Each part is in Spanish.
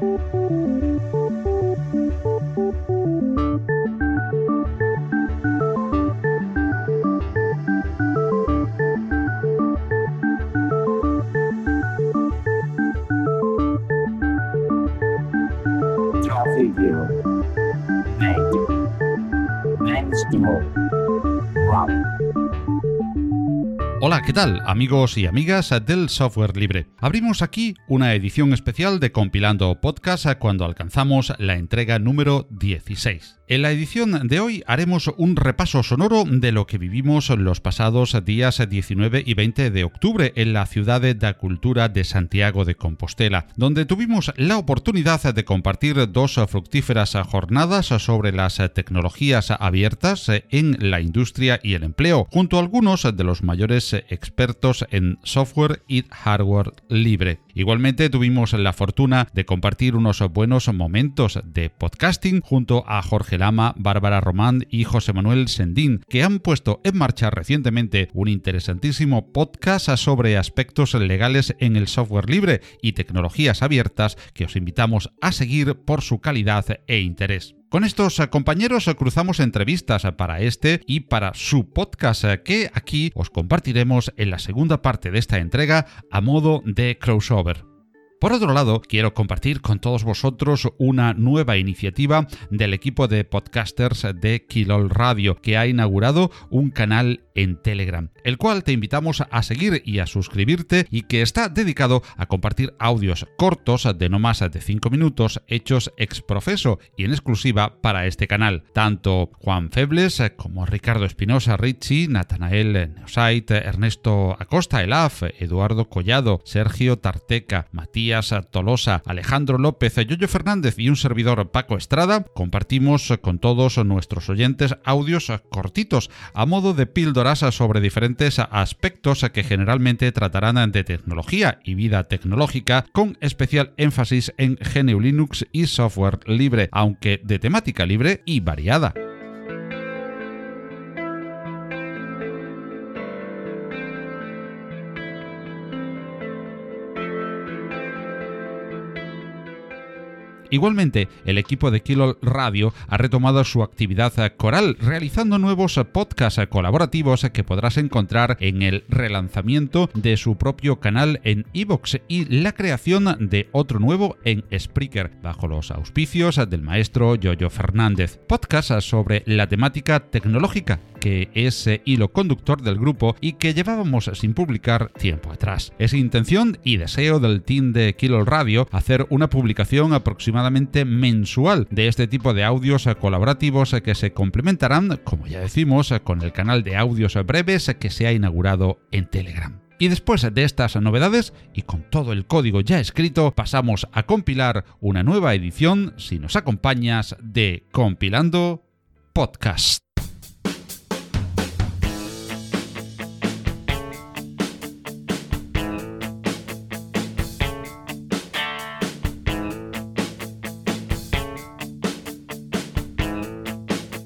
Hola, tal amigos y amigas del software libre? Abrimos aquí una edición especial de Compilando Podcast cuando alcanzamos la entrega número 16. En la edición de hoy haremos un repaso sonoro de lo que vivimos los pasados días 19 y 20 de octubre en la ciudad de la cultura de Santiago de Compostela, donde tuvimos la oportunidad de compartir dos fructíferas jornadas sobre las tecnologías abiertas en la industria y el empleo, junto a algunos de los mayores expertos en software y hardware libre. Igualmente tuvimos la fortuna de compartir unos buenos momentos de podcasting junto a Jorge Lama, Bárbara Román y José Manuel Sendín, que han puesto en marcha recientemente un interesantísimo podcast sobre aspectos legales en el software libre y tecnologías abiertas que os invitamos a seguir por su calidad e interés. Con estos compañeros cruzamos entrevistas para este y para su podcast que aquí os compartiremos en la segunda parte de esta entrega a modo de crossover. Por otro lado, quiero compartir con todos vosotros una nueva iniciativa del equipo de podcasters de Kilol Radio, que ha inaugurado un canal en Telegram, el cual te invitamos a seguir y a suscribirte y que está dedicado a compartir audios cortos de no más de 5 minutos hechos ex profeso y en exclusiva para este canal. Tanto Juan Febles como Ricardo Espinosa Ricci, Natanael Neosite, Ernesto Acosta Elaf, Eduardo Collado, Sergio Tarteca, Matías Tolosa, Alejandro López, Yoyo Fernández y un servidor Paco Estrada, compartimos con todos nuestros oyentes audios cortitos a modo de sobre diferentes aspectos que generalmente tratarán de tecnología y vida tecnológica, con especial énfasis en GNU Linux y software libre, aunque de temática libre y variada. Igualmente, el equipo de Kilo Radio ha retomado su actividad coral, realizando nuevos podcasts colaborativos que podrás encontrar en el relanzamiento de su propio canal en Evox y la creación de otro nuevo en Spreaker, bajo los auspicios del maestro Yoyo Fernández. Podcast sobre la temática tecnológica, que es hilo conductor del grupo y que llevábamos sin publicar tiempo atrás. Es intención y deseo del team de Kilo Radio hacer una publicación aproximadamente mensual de este tipo de audios colaborativos que se complementarán, como ya decimos, con el canal de audios breves que se ha inaugurado en Telegram. Y después de estas novedades y con todo el código ya escrito, pasamos a compilar una nueva edición, si nos acompañas, de Compilando Podcast.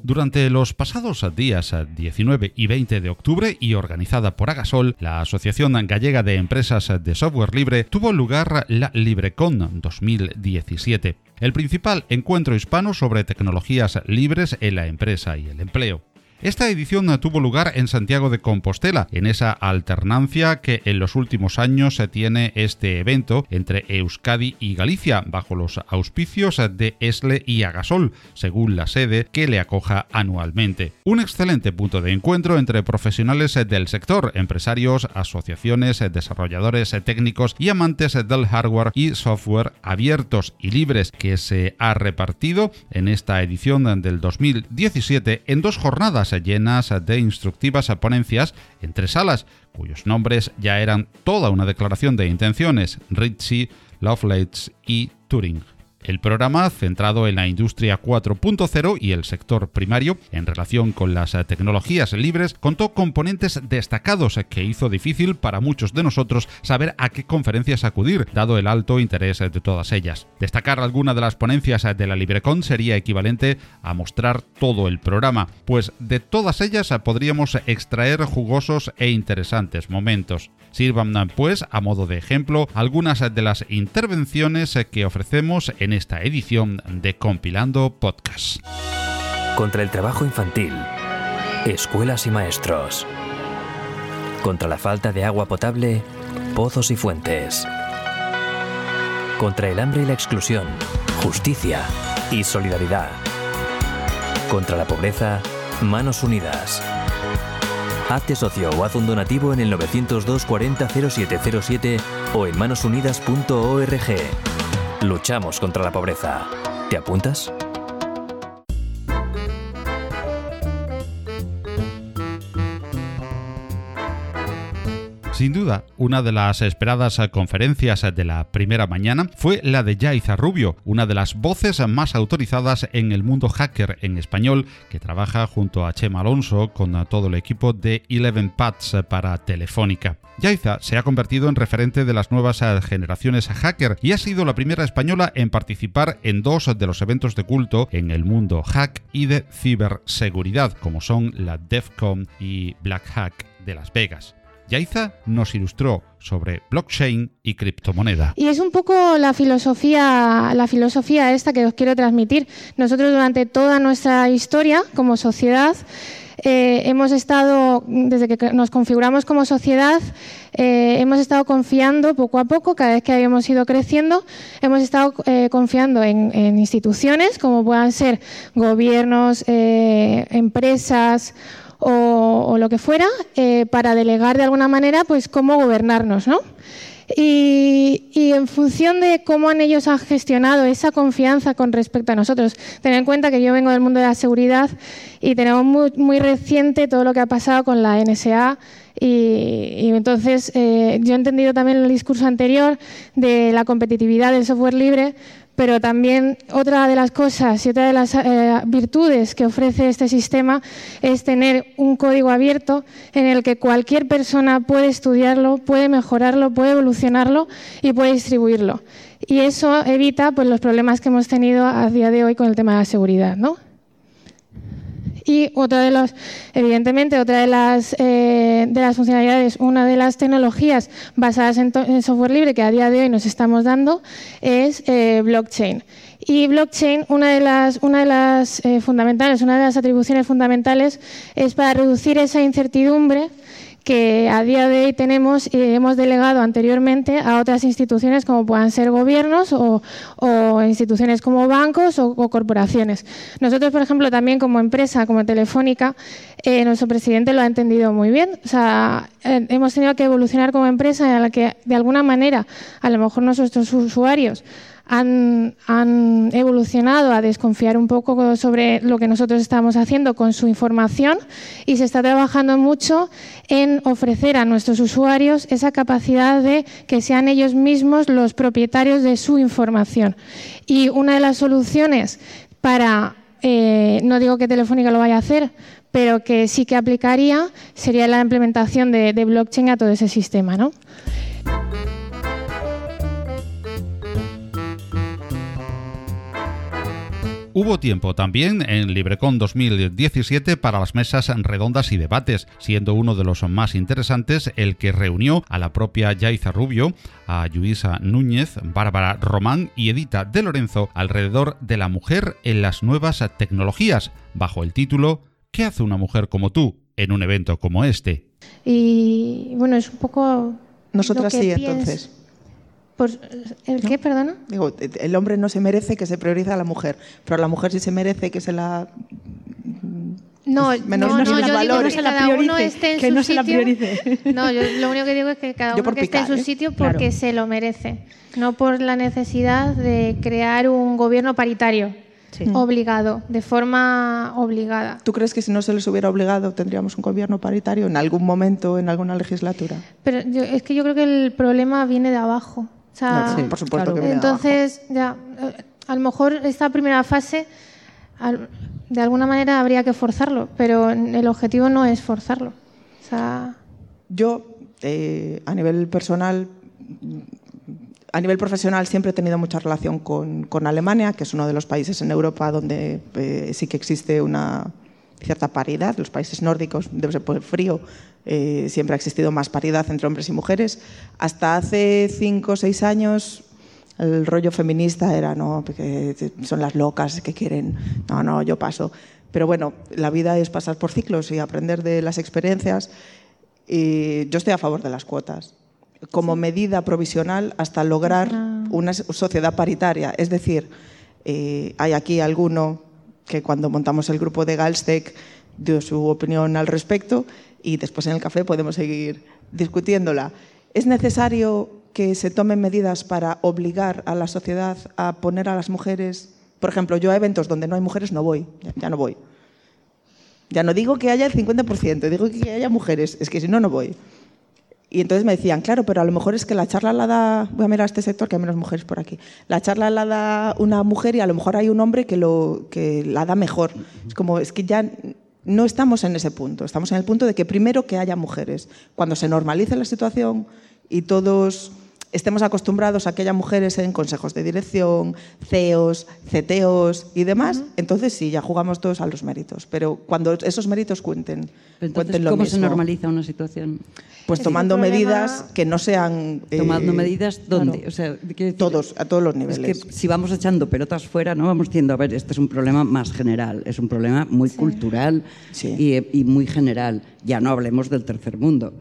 Durante los pasados días 19 y 20 de octubre y organizada por Agasol, la Asociación Gallega de Empresas de Software Libre, tuvo lugar la LibreCon 2017, el principal encuentro hispano sobre tecnologías libres en la empresa y el empleo. Esta edición tuvo lugar en Santiago de Compostela, en esa alternancia que en los últimos años se tiene este evento entre Euskadi y Galicia, bajo los auspicios de ESLE y Agasol, según la sede que le acoja anualmente. Un excelente punto de encuentro entre profesionales del sector, empresarios, asociaciones, desarrolladores técnicos y amantes del hardware y software abiertos y libres que se ha repartido en esta edición del 2017 en dos jornadas llenas de instructivas ponencias en tres salas, cuyos nombres ya eran toda una declaración de intenciones, Ritchie, Lovelace y Turing. El programa, centrado en la industria 4.0 y el sector primario en relación con las tecnologías libres, contó componentes destacados que hizo difícil para muchos de nosotros saber a qué conferencias acudir, dado el alto interés de todas ellas. Destacar alguna de las ponencias de la LibreCon sería equivalente a mostrar todo el programa, pues de todas ellas podríamos extraer jugosos e interesantes momentos. Sirvan pues a modo de ejemplo algunas de las intervenciones que ofrecemos en esta edición de Compilando Podcast. Contra el trabajo infantil, escuelas y maestros. Contra la falta de agua potable, pozos y fuentes. Contra el hambre y la exclusión, justicia y solidaridad. Contra la pobreza, manos unidas. Hazte socio o haz un donativo en el 902 40 0707 o en manosunidas.org. Luchamos contra la pobreza. ¿Te apuntas? Sin duda, una de las esperadas conferencias de la primera mañana fue la de Yaiza Rubio, una de las voces más autorizadas en el mundo hacker en español, que trabaja junto a Chema Alonso con todo el equipo de Eleven Paths para Telefónica. Yaiza se ha convertido en referente de las nuevas generaciones hacker y ha sido la primera española en participar en dos de los eventos de culto en el mundo hack y de ciberseguridad, como son la DEFCON y Black Hack de Las Vegas. Yaiza nos ilustró sobre blockchain y criptomoneda. Y es un poco la filosofía, la filosofía esta que os quiero transmitir. Nosotros durante toda nuestra historia como sociedad eh, hemos estado, desde que nos configuramos como sociedad, eh, hemos estado confiando poco a poco, cada vez que habíamos ido creciendo, hemos estado eh, confiando en, en, instituciones como puedan ser gobiernos, empresas o, lo que fuera, eh, para delegar de alguna manera pues cómo gobernarnos, ¿no? Y, en función de cómo han ellos han gestionado esa confianza con respecto a nosotros, tener en cuenta que yo vengo del mundo de la seguridad y tenemos muy, reciente todo lo que ha pasado con la NSA y, entonces eh, yo he entendido también el discurso anterior de la competitividad del software libre, pero también otra de las cosas y otra de las eh, virtudes que ofrece este sistema es tener un código abierto en el que cualquier persona puede estudiarlo, puede mejorarlo, puede evolucionarlo y puede distribuirlo. Y eso evita pues, los problemas que hemos tenido a día de hoy con el tema de la seguridad. ¿no? Y otra de los, evidentemente, otra de las, eh, de las funcionalidades, una de las tecnologías basadas en, software libre que a día de hoy nos estamos dando es eh, blockchain. Y blockchain, una de las, una de las eh, fundamentales, una de las atribuciones fundamentales es para reducir esa incertidumbre que a día de hoy tenemos y hemos delegado anteriormente a otras instituciones como puedan ser gobiernos o, instituciones como bancos o, corporaciones. Nosotros, por ejemplo, también como empresa, como Telefónica, eh, nuestro presidente lo ha entendido muy bien. O sea, eh, hemos tenido que evolucionar como empresa en la que, de alguna manera, a lo mejor nuestros usuarios han, evolucionado a desconfiar un poco sobre lo que nosotros estamos haciendo con su información y se está trabajando mucho en ofrecer a nuestros usuarios esa capacidad de que sean ellos mismos los propietarios de su información. Y una de las soluciones para, eh, no digo que Telefónica lo vaya a hacer, pero que sí que aplicaría sería la implementación de, de blockchain a todo ese sistema. ¿no? Hubo tiempo también en LibreCon 2017 para las mesas redondas y debates, siendo uno de los más interesantes el que reunió a la propia Yaiza Rubio, a Luisa Núñez, Bárbara Román y Edita de Lorenzo alrededor de la mujer en las nuevas tecnologías, bajo el título ¿Qué hace una mujer como tú en un evento como este? Y bueno, es un poco... Nosotras sí, entonces. ¿El qué, perdona? Digo, el hombre no se merece que se priorice a la mujer, pero la mujer sí se merece que se la no, menos, no, no, yo digo que cada uno esté en que su no sitio. Se la priorice. No, yo lo único que digo es que cada uno que esté en su ¿eh? sitio porque se lo merece, no por la necesidad de crear un gobierno paritario. Obligado, de forma obligada. ¿Tú crees que si no se les hubiera obligado tendríamos un gobierno paritario en algún momento, en alguna legislatura? Pero es que yo creo que el problema viene de abajo sí, por supuesto que Entonces, ya, a lo mejor esta primera fase, de alguna manera habría que forzarlo, pero el objetivo no es forzarlo. Yo, eh, a nivel personal, a nivel profesional siempre he tenido mucha relación con, con, Alemania, que es uno de los países en Europa donde eh, sí que existe una cierta paridad. Los países nórdicos, debe ser por el frío, eh, siempre ha existido más paridad entre hombres y mujeres. Hasta hace cinco o seis años el rollo feminista era, no, porque son las locas que quieren, no, no, yo paso. Pero bueno, la vida es pasar por ciclos y aprender de las experiencias. Y yo estoy a favor de las cuotas como medida provisional hasta lograr una sociedad paritaria. Es decir, eh, hay aquí alguno que cuando montamos el grupo de Galstec dio su opinión al respecto y después en el café podemos seguir discutiéndola. ¿Es necesario que se tomen medidas para obligar a la sociedad a poner a las mujeres? Por ejemplo, yo a eventos donde no hay mujeres no voy, ya no voy. Ya no digo que haya el 50%, digo que haya mujeres, es que si no, no voy. Y entonces me decían, claro, pero a lo mejor es que la charla la da, voy a mirar a este sector que hay menos mujeres por aquí, la charla la da una mujer y a lo mejor hay un hombre que, lo, que la da mejor. Es como, es que ya no estamos en ese punto, estamos en el punto de que primero que haya mujeres. Cuando se normalice la situación y todos estemos acostumbrados a que haya mujeres en consejos de dirección, CEOs, CTOs y demás, entonces sí, ya jugamos todos a los méritos. Pero cuando esos méritos cuenten, entonces, lo ¿Cómo mismo. se normaliza una situación? Pues tomando medidas que no sean... Eh, tomando medidas ¿dónde? Claro, o sea, decir, todos, a todos los niveles. Es que si vamos echando pelotas fuera, no vamos diciendo, a ver, este es un problema más general, es un problema muy sí. cultural sí. Y, y muy general. Ya no hablemos del tercer mundo.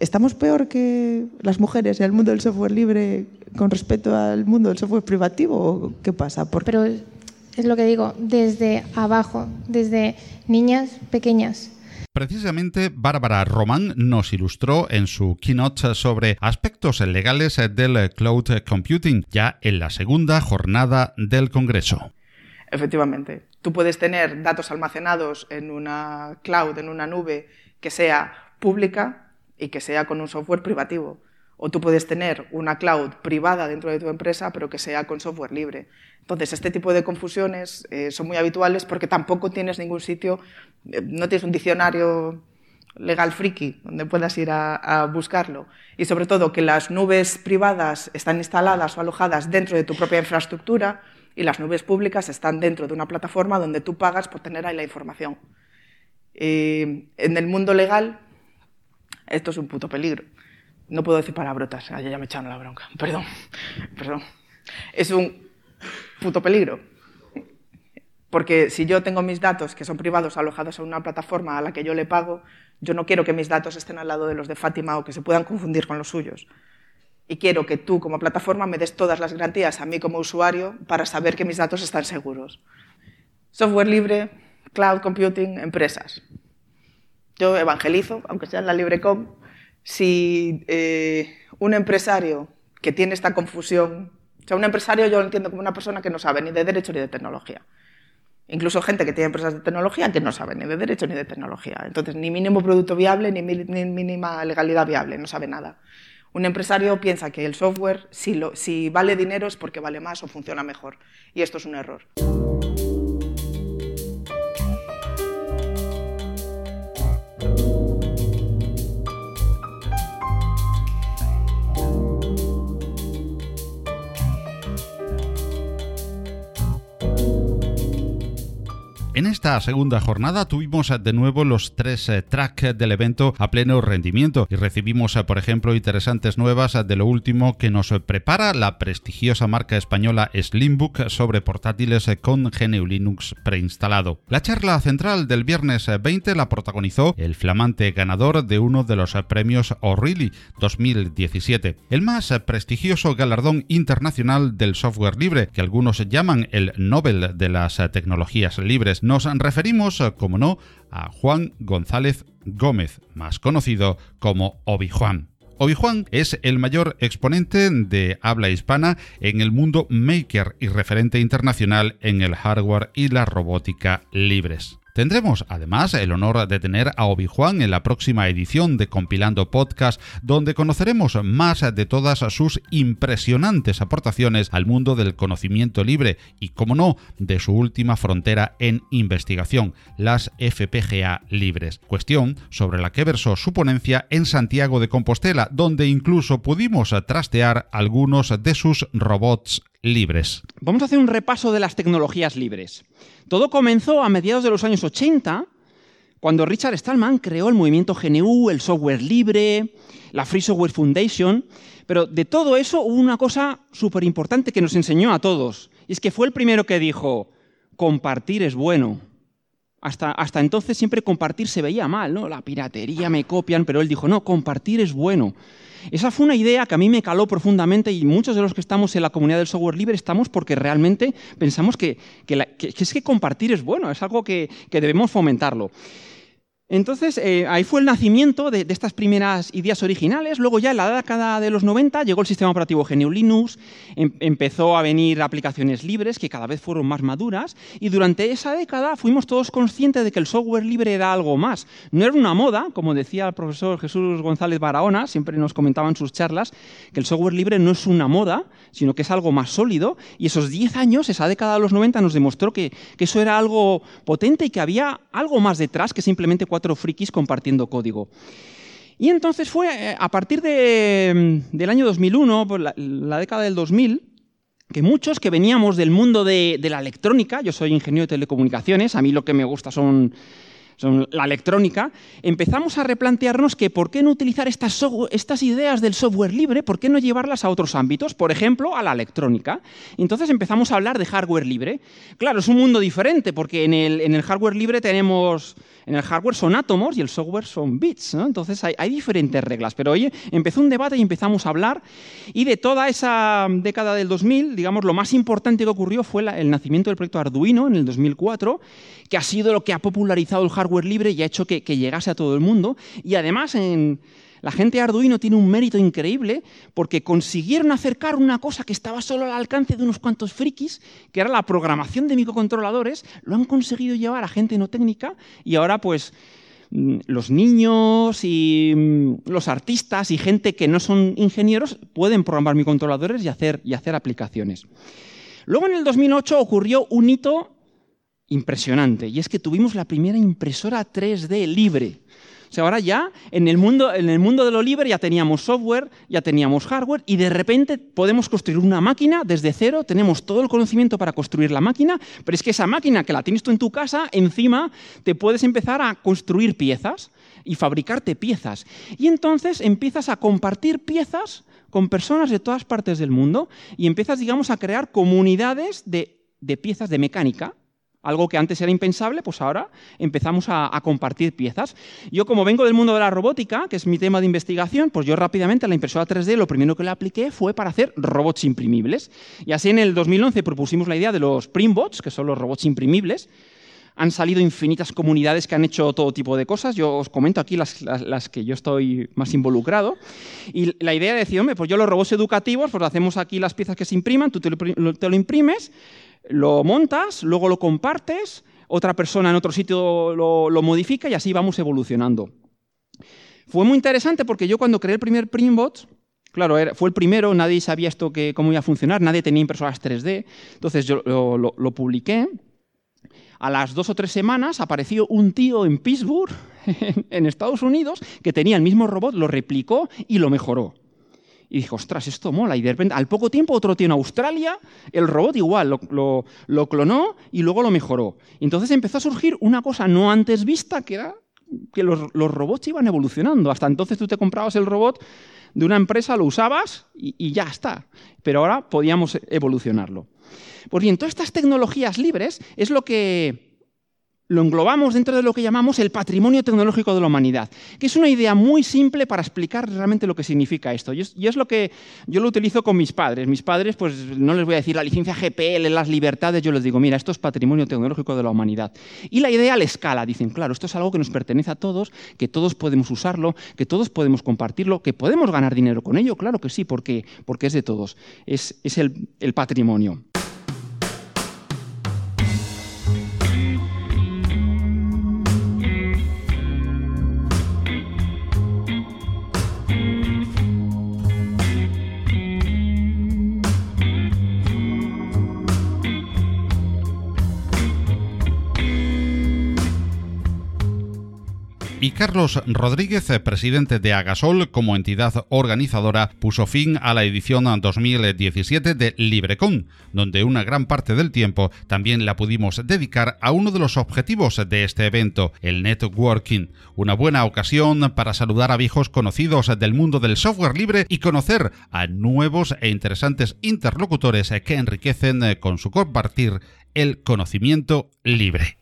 ¿Estamos peor que las mujeres en el mundo del software libre con respecto al mundo del software privativo? ¿O ¿Qué pasa? ¿Por Pero es lo que digo, desde abajo, desde niñas pequeñas. Precisamente Bárbara Román nos ilustró en su keynote sobre aspectos legales del cloud computing, ya en la segunda jornada del Congreso. Efectivamente, tú puedes tener datos almacenados en una cloud, en una nube que sea pública y que sea con un software privativo. O tú puedes tener una cloud privada dentro de tu empresa, pero que sea con software libre. Entonces, este tipo de confusiones eh, son muy habituales porque tampoco tienes ningún sitio, eh, no tienes un diccionario legal friki donde puedas ir a, buscarlo. Y sobre todo que las nubes privadas están instaladas o alojadas dentro de tu propia infraestructura y las nubes públicas están dentro de una plataforma donde tú pagas por tener ahí la información. Eh, en el mundo legal, esto es un puto peligro. No puedo decir palabrotas, ya, ya me echaron la bronca. Perdón, perdón. Es un puto peligro. Porque si yo tengo mis datos que son privados alojados en una plataforma a la que yo le pago, yo no quiero que mis datos estén al lado de los de Fátima o que se puedan confundir con los suyos. Y quiero que tú como plataforma me des todas las garantías a mí como usuario para saber que mis datos están seguros. Software libre, cloud computing, empresas. Yo evangelizo, aunque sea en la LibreCom, si eh, un empresario que tiene esta confusión, o sea, un empresario yo lo entiendo como una persona que no sabe ni de derecho ni de tecnología. Incluso gente que tiene empresas de tecnología que no sabe ni de derecho ni de tecnología. Entonces, ni mínimo producto viable ni, ni mínima legalidad viable, no sabe nada. Un empresario piensa que el software, si vale dinero, es porque vale más o funciona mejor. Y esto es un error. En esta segunda jornada tuvimos de nuevo los tres tracks del evento a pleno rendimiento y recibimos, por ejemplo, interesantes nuevas de lo último que nos prepara la prestigiosa marca española Slimbook sobre portátiles con GNU Linux preinstalado. La charla central del viernes 20 la protagonizó el flamante ganador de uno de los premios O'Reilly 2017, el más prestigioso galardón internacional del software libre, que algunos llaman el Nobel de las tecnologías libres. Nos referimos, como no, a Juan González Gómez, más conocido como Obi-Juan. Obi-Juan es el mayor exponente de habla hispana en el mundo maker y referente internacional en el hardware y la robótica libres. Tendremos además el honor de tener a Obi Juan en la próxima edición de Compilando Podcast, donde conoceremos más de todas sus impresionantes aportaciones al mundo del conocimiento libre y, como no, de su última frontera en investigación, las FPGA libres, cuestión sobre la que versó su ponencia en Santiago de Compostela, donde incluso pudimos trastear algunos de sus robots libres. Vamos a hacer un repaso de las tecnologías libres. Todo comenzó a mediados de los años 80, cuando Richard Stallman creó el movimiento GNU, el software libre, la Free Software Foundation, pero de todo eso hubo una cosa súper importante que nos enseñó a todos, y es que fue el primero que dijo, compartir es bueno. Hasta, hasta entonces siempre compartir se veía mal, ¿no? La piratería me copian, pero él dijo, no, compartir es bueno. Esa fue una idea que a mí me caló profundamente y muchos de los que estamos en la comunidad del software libre estamos porque realmente pensamos que, es que compartir es bueno, es algo que debemos fomentarlo. Entonces, eh, ahí fue el nacimiento de, estas primeras ideas originales. Luego ya en la década de los 90 llegó el sistema operativo GNU Linux, em, empezó a venir aplicaciones libres que cada vez fueron más maduras y durante esa década fuimos todos conscientes de que el software libre era algo más. No era una moda, como decía el profesor Jesús González Barahona, siempre nos comentaba en sus charlas, que el software libre no es una moda, sino que es algo más sólido y esos 10 años, esa década de los 90 nos demostró que, eso era algo potente y que había algo más detrás que simplemente cuatro frikis compartiendo código. Y entonces fue eh, a partir de, mm, del año 2001, pues la, la, década del 2000, que muchos que veníamos del mundo de la electrónica, yo soy ingeniero de telecomunicaciones, a mí lo que me gusta son son la electrónica, empezamos a replantearnos que por qué no utilizar estas, ideas del software libre, por qué no llevarlas a otros ámbitos, por ejemplo, a la electrónica. Entonces empezamos a hablar de hardware libre. Claro, es un mundo diferente, porque en el, en el hardware libre tenemos, en el hardware son átomos y el software son bits, entonces hay, hay, diferentes reglas. Pero oye, empezó un debate y empezamos a hablar, y de toda esa década del 2000, digamos, lo más importante que ocurrió fue el nacimiento del proyecto Arduino en el 2004, que ha sido lo que ha popularizado el hardware libre y ha hecho que, llegase a todo el mundo. Y además, en, la gente de Arduino tiene un mérito increíble porque consiguieron acercar una cosa que estaba solo al alcance de unos cuantos frikis, que era la programación de microcontroladores, lo han conseguido llevar a gente no técnica y ahora pues mm, los niños y mm, los artistas y gente que no son ingenieros pueden programar microcontroladores y hacer, y hacer aplicaciones. Luego en el 2008 ocurrió un hito impresionante. Y es que tuvimos la primera impresora 3D libre. O sea, ahora ya en el, mundo, en el mundo de lo libre ya teníamos software, ya teníamos hardware y de repente podemos construir una máquina desde cero, tenemos todo el conocimiento para construir la máquina, pero es que esa máquina que la tienes tú en tu casa, encima te puedes empezar a construir piezas y fabricarte piezas. Y entonces empiezas a compartir piezas con personas de todas partes del mundo y empiezas, digamos, a crear comunidades de, de piezas de mecánica algo que antes era impensable, pues ahora empezamos a, compartir piezas. Yo como vengo del mundo de la robótica, que es mi tema de investigación, pues yo rápidamente a la impresora 3D lo primero que le apliqué fue para hacer robots imprimibles. Y así en el 2011 propusimos la idea de los Primbots, que son los robots imprimibles. Han salido infinitas comunidades que han hecho todo tipo de cosas. Yo os comento aquí las, que yo estoy más involucrado. Y la idea de decir, hombre, pues yo los robots educativos, pues hacemos aquí las piezas que se impriman, tú te lo imprimes, lo montas, luego lo compartes, otra persona en otro sitio lo, modifica y así vamos evolucionando. Fue muy interesante porque yo cuando creé el primer Primbot, claro, fue el primero, nadie sabía esto que, cómo iba a funcionar, nadie tenía impresoras 3D, entonces yo lo, lo publiqué. A las dos o tres semanas apareció un tío en Pittsburgh, en Estados Unidos, que tenía el mismo robot, lo replicó y lo mejoró. Y dije, ostras, esto mola. Y de repente, al poco tiempo, otro tío en Australia, el robot igual, lo, clonó y luego lo mejoró. Entonces empezó a surgir una cosa no antes vista, que era que los, robots iban evolucionando. Hasta entonces tú te comprabas el robot de una empresa, lo usabas y, y ya está. Pero ahora podíamos evolucionarlo. Pues bien, todas estas tecnologías libres es lo que lo englobamos dentro de lo que llamamos el patrimonio tecnológico de la humanidad, que es una idea muy simple para explicar realmente lo que significa esto. Y es, lo que yo lo utilizo con mis padres. Mis padres, pues no les voy a decir la licencia GPL, las libertades, yo les digo, mira, esto es patrimonio tecnológico de la humanidad. Y la idea la escala, dicen, claro, esto es algo que nos pertenece a todos, que todos podemos usarlo, que todos podemos compartirlo, que podemos ganar dinero con ello, claro que sí, porque, porque es de todos, es, el patrimonio. Carlos Rodríguez, presidente de Agasol como entidad organizadora, puso fin a la edición 2017 de LibreCon, donde una gran parte del tiempo también la pudimos dedicar a uno de los objetivos de este evento, el networking, una buena ocasión para saludar a viejos conocidos del mundo del software libre y conocer a nuevos e interesantes interlocutores que enriquecen con su compartir el conocimiento libre.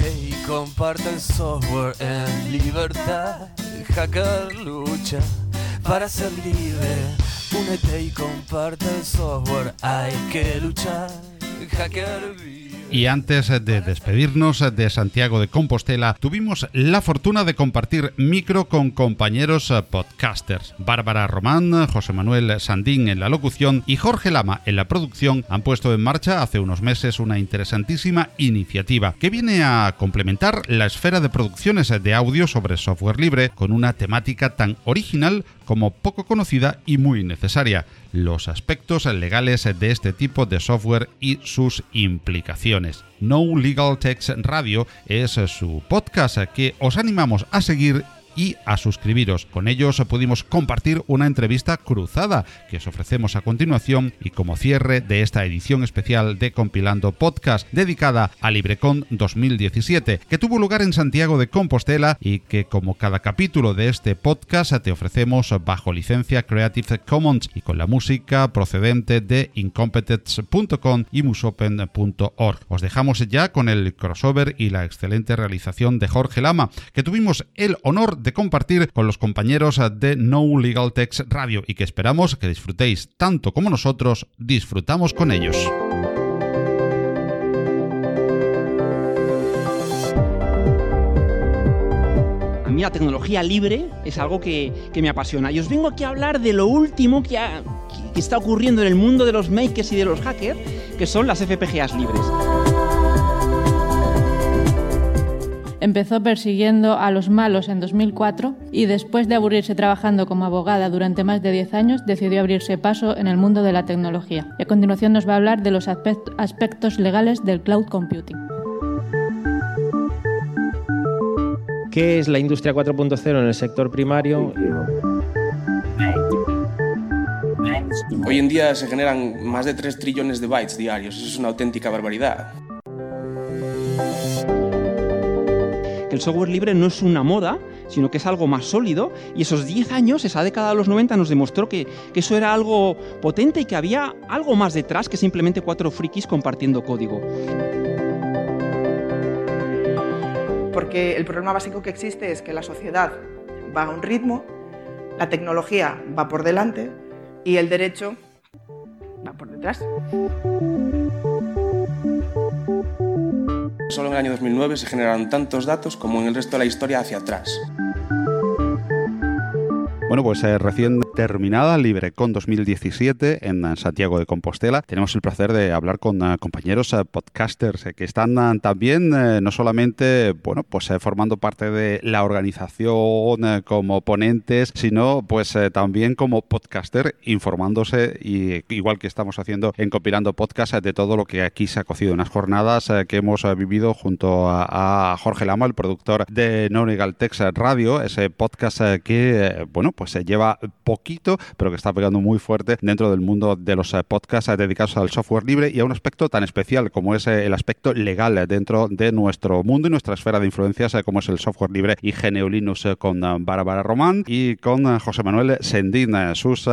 Y el software en libertad. Hacker lucha para ser libre. Únete y comparte el software. Hay que luchar. Hacker. Y antes de despedirnos de Santiago de Compostela, tuvimos la fortuna de compartir micro con compañeros podcasters. Bárbara Román, José Manuel Sandín en la locución y Jorge Lama en la producción han puesto en marcha hace unos meses una interesantísima iniciativa que viene a complementar la esfera de producciones de audio sobre software libre con una temática tan original como poco conocida y muy necesaria, los aspectos legales de este tipo de software y sus implicaciones. No Legal Text Radio es su podcast que os animamos a seguir y a suscribiros. Con ellos pudimos compartir una entrevista cruzada que os ofrecemos a continuación y como cierre de esta edición especial de Compilando Podcast dedicada a LibreCon 2017 que tuvo lugar en Santiago de Compostela y que como cada capítulo de este podcast te ofrecemos bajo licencia Creative Commons y con la música procedente de incompetence.com y musopen.org. Os dejamos ya con el crossover y la excelente realización de Jorge Lama que tuvimos el honor de compartir con los compañeros de No Legal Text Radio y que esperamos que disfrutéis tanto como nosotros disfrutamos con ellos. A mí la tecnología libre es algo que, que me apasiona. Y os vengo aquí a hablar de lo último que, que está ocurriendo en el mundo de los makers y de los hackers, que son las FPGAs libres. Empezó persiguiendo a los malos en 2004 y después de aburrirse trabajando como abogada durante más de 10 años, decidió abrirse paso en el mundo de la tecnología. Y a continuación nos va a hablar de los aspect- aspectos legales del cloud computing. ¿Qué es la industria 4.0 en el sector primario? Hoy en día se generan más de 3 trillones de bytes diarios. Eso es una auténtica barbaridad. El software libre no es una moda, sino que es algo más sólido. Y esos 10 años, esa década de los 90, nos demostró que eso era algo potente y que había algo más detrás que simplemente cuatro frikis compartiendo código. Porque el problema básico que existe es que la sociedad va a un ritmo, la tecnología va por delante y el derecho va por detrás. Solo en el año 2009 se generaron tantos datos como en el resto de la historia hacia atrás. Bueno, pues eh, recién terminada LibreCon 2017 en eh, Santiago de Compostela, tenemos el placer de hablar con eh, compañeros eh, podcasters que están también no solamente, bueno, pues formando parte de la organización como ponentes, sino pues también como podcaster informándose y igual que estamos haciendo en compilando podcast de todo lo que aquí se ha cocido en las jornadas que hemos vivido junto a, Jorge Lama, el productor de No Legal Text Radio, ese podcast que, bueno, pues se lleva poquito, pero que está pegando muy fuerte dentro del mundo de los eh, podcasts eh, dedicados al software libre y a un aspecto tan especial como es eh, el aspecto legal dentro de nuestro mundo y nuestra esfera de influencias, como es el software libre y GNU Linux con Bárbara Román y con José Manuel Sendín, sus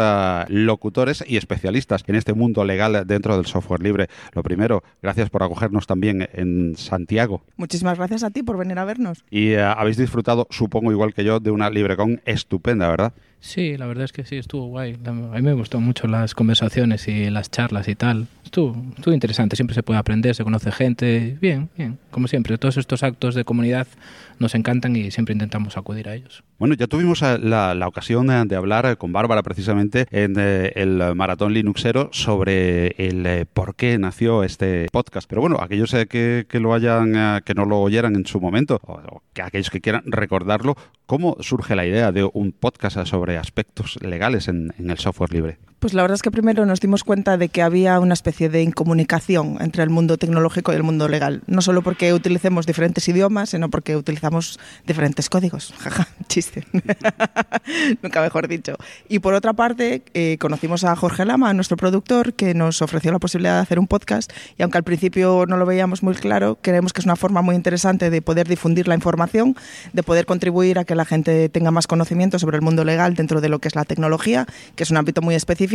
locutores y especialistas en este mundo legal dentro del software libre. Lo primero, gracias por acogernos también en Santiago. Muchísimas gracias a ti por venir a vernos. Y habéis disfrutado, supongo igual que yo, de una LibreCon estupenda, ¿verdad? Sí, la verdad es que sí, estuvo guay. A mí me gustó mucho las conversaciones y las charlas y tal. Estuvo, estuvo interesante, siempre se puede aprender, se conoce gente, bien, bien, como siempre, todos estos actos de comunidad nos encantan y siempre intentamos acudir a ellos. Bueno, ya tuvimos eh, la, ocasión de, hablar eh, con Bárbara precisamente en eh, el Maratón Linuxero sobre el por qué nació este podcast. Pero bueno, aquellos que, lo hayan, que no lo oyeran en su momento, o, o que aquellos que quieran recordarlo, ¿cómo surge la idea de un podcast sobre aspectos legales en el software libre? Pues la verdad es que primero nos dimos cuenta de que había una especie de incomunicación entre el mundo tecnológico y el mundo legal. No solo porque utilicemos diferentes idiomas, sino porque utilizamos diferentes códigos. Jaja, chiste. Nunca mejor dicho. Y por otra parte, eh, conocimos a Jorge Lama, nuestro productor, que nos ofreció la posibilidad de hacer un podcast. Y aunque al principio no lo veíamos muy claro, creemos que es una forma muy interesante de poder difundir la información, de poder contribuir a que la gente tenga más conocimiento sobre el mundo legal dentro de lo que es la tecnología, que es un ámbito muy específico,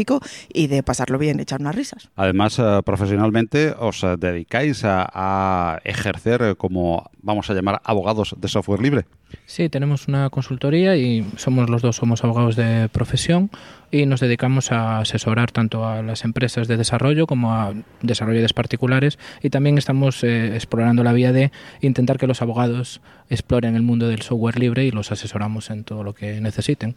y de pasarlo bien, echar unas risas. Además, eh, profesionalmente os eh, dedicáis a, a ejercer eh, como, vamos a llamar, abogados de software libre. Sí, tenemos una consultoría y somos los dos somos abogados de profesión y nos dedicamos a asesorar tanto a las empresas de desarrollo como a desarrolladores particulares y también estamos eh, explorando la vía de intentar que los abogados exploren el mundo del software libre y los asesoramos en todo lo que necesiten.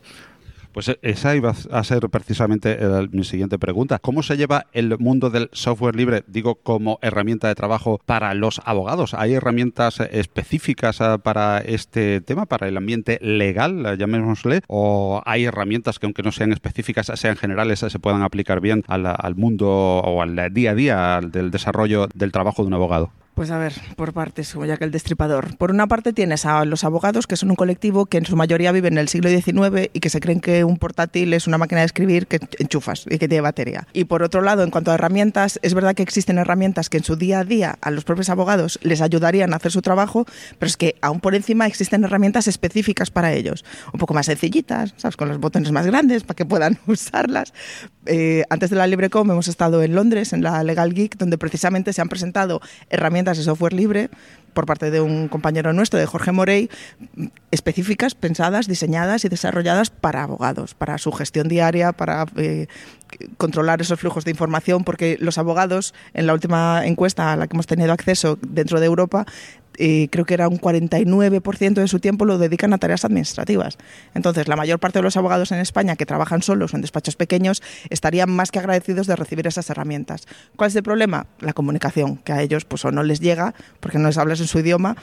Pues eh, esa iba a ser precisamente mi siguiente pregunta. ¿Cómo se lleva el mundo del software libre, digo, como herramienta de trabajo para los abogados? ¿Hay herramientas específicas eh, para este tema, para el ambiente legal, eh, llamémosle? ¿O hay herramientas que, aunque no sean específicas, sean generales, se puedan aplicar bien al, al mundo o al día a día del desarrollo del trabajo de un abogado? Pues a ver, por partes, como ya que el destripador. Por una parte tienes a los abogados, que son un colectivo que en su mayoría vive en el siglo XIX y que se creen que un portátil es una máquina de escribir que enchufas y que tiene batería. Y por otro lado, en cuanto a herramientas, es verdad que existen herramientas que en su día a día a los propios abogados les ayudarían a hacer su trabajo, pero es que aún por encima existen herramientas específicas para ellos. Un poco más sencillitas, ¿sabes? Con los botones más grandes para que puedan usarlas. Eh, antes de la LibreCom hemos estado en Londres, en la Legal Geek, donde precisamente se han presentado herramientas de software libre por parte de un compañero nuestro, de Jorge Morey, específicas, pensadas, diseñadas y desarrolladas para abogados, para su gestión diaria, para eh, controlar esos flujos de información, porque los abogados, en la última encuesta a la que hemos tenido acceso dentro de Europa, eh, creo que era un 49% de su tiempo lo dedican a tareas administrativas. Entonces, la mayor parte de los abogados en España que trabajan solos o en despachos pequeños estarían más que agradecidos de recibir esas herramientas. ¿Cuál es el problema? La comunicación, que a ellos pues o no les llega porque no les hablas en su idioma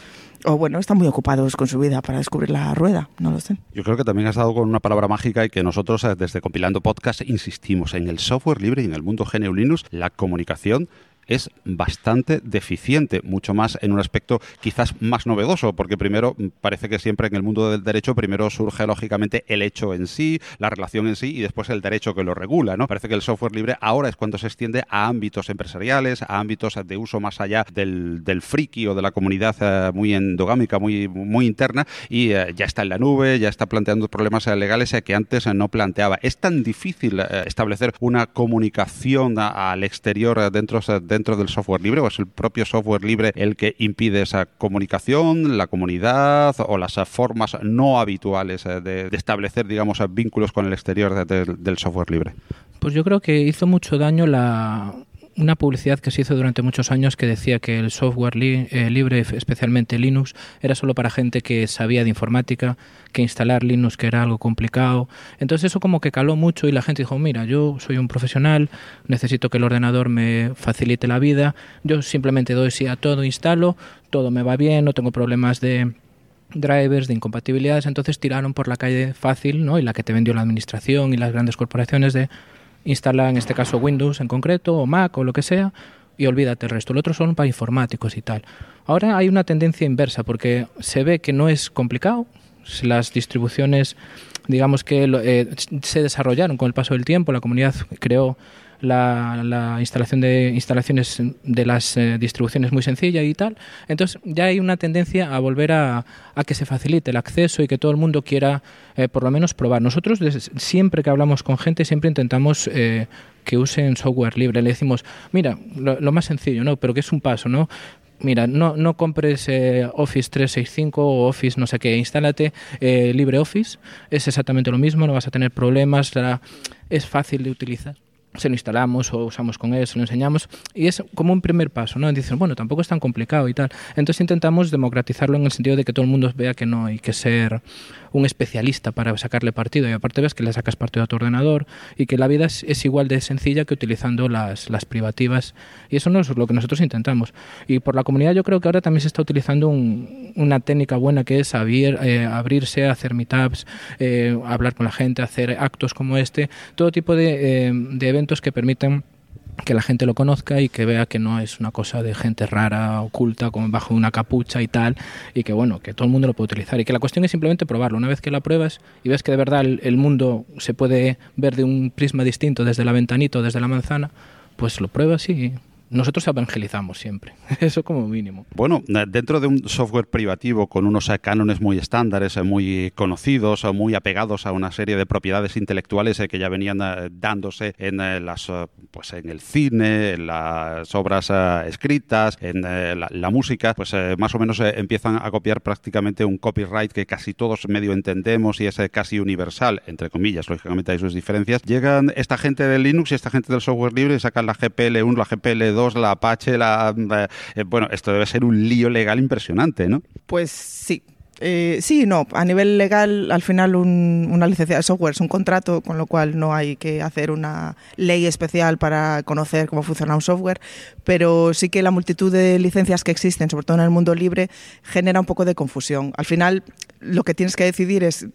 o bueno, están muy ocupados con su vida para descubrir la rueda, no lo sé. Yo creo que también has dado con una palabra mágica y que nosotros eh, desde Compilando Podcast insistimos en el software libre y en el mundo GNU Linux, la comunicación es bastante deficiente, mucho más en un aspecto quizás más novedoso, porque primero parece que siempre en el mundo del derecho primero surge lógicamente el hecho en sí, la relación en sí y después el derecho que lo regula, ¿no? Parece que el software libre ahora es cuando se extiende a ámbitos empresariales, a ámbitos de uso más allá del, del friki o de la comunidad eh, muy endogámica, muy, muy interna y eh, ya está en la nube, ya está planteando problemas eh, legales que antes no planteaba. Es tan difícil establecer una comunicación al exterior dentro, dentro del software libre o es el propio software libre el que impide esa comunicación, la comunidad o las formas no habituales eh, de, establecer, digamos, vínculos con el exterior de- de- del software libre? Pues yo creo que hizo mucho daño la una publicidad que se hizo durante muchos años que decía que el software li- eh, libre, especialmente Linux, era solo para gente que sabía de informática, que instalar Linux que era algo complicado. Entonces eso como que caló mucho y la gente dijo, mira, yo soy un profesional, necesito que el ordenador me facilite la vida, yo simplemente doy sí a todo, instalo, todo me va bien, no tengo problemas de drivers, de incompatibilidades, entonces tiraron por la calle fácil, ¿no? Y la que te vendió la administración y las grandes corporaciones de instalar en este caso Windows en concreto o Mac o lo que sea y olvídate el resto. El otro son para informáticos y tal. Ahora hay una tendencia inversa porque se ve que no es complicado. Las distribuciones, digamos que eh, se desarrollaron con el paso del tiempo. La comunidad creó la, la instalación de instalaciones de las eh, distribuciones muy sencilla y tal. Entonces ya hay una tendencia a volver a, a que se facilite el acceso y que todo el mundo quiera eh, por lo menos probar. Nosotros siempre que hablamos con gente siempre intentamos eh, que usen software libre. Le decimos, mira, lo, lo más sencillo, ¿no? Pero que es un paso, ¿no? Mira, no, no compres eh, Office 365 o Office no sé qué, instálate eh, LibreOffice, es exactamente lo mismo, no vas a tener problemas, es fácil de utilizar. Se lo instalamos o usamos con él, se lo enseñamos y es como un primer paso, ¿no? Dicen, bueno, tampoco es tan complicado y tal. Entonces intentamos democratizarlo en el sentido de que todo el mundo vea que no hay que ser un especialista para sacarle partido y aparte ves que le sacas partido a tu ordenador y que la vida es, igual de sencilla que utilizando las, las, privativas y eso no es lo que nosotros intentamos y por la comunidad yo creo que ahora también se está utilizando una técnica buena que es abrir, eh, abrirse, hacer meetups, eh, hablar con la gente, hacer actos como este, todo tipo de, eh, de eventos que permiten que la gente lo conozca y que vea que no es una cosa de gente rara, oculta, como bajo una capucha y tal, y que bueno, que todo el mundo lo puede utilizar y que la cuestión es simplemente probarlo. Una vez que la pruebas y ves que de verdad el, mundo se puede ver de un prisma distinto desde la ventanita o desde la manzana, pues lo pruebas y nosotros evangelizamos siempre, eso como mínimo. Bueno, eh, dentro de un software privativo con unos eh, cánones muy estándares, eh, muy conocidos, muy apegados a una serie de propiedades intelectuales que ya venían dándose en las, pues en el cine, en las obras escritas, en la, música, pues más o menos empiezan a copiar prácticamente un copyright que casi todos medio entendemos y es casi universal, entre comillas, lógicamente hay sus diferencias. Llegan esta gente de Linux y esta gente del software libre y sacan la GPL1, la GPL2 la Apache, la... Eh, bueno, esto debe ser un lío legal impresionante, ¿no? Pues sí, eh, sí, no. A nivel legal, al final una licencia de software es un contrato, con lo cual no hay que hacer una ley especial para conocer cómo funciona un software, pero sí que la multitud de licencias que existen, sobre todo en el mundo libre, genera un poco de confusión. Al final, lo que tienes que decidir es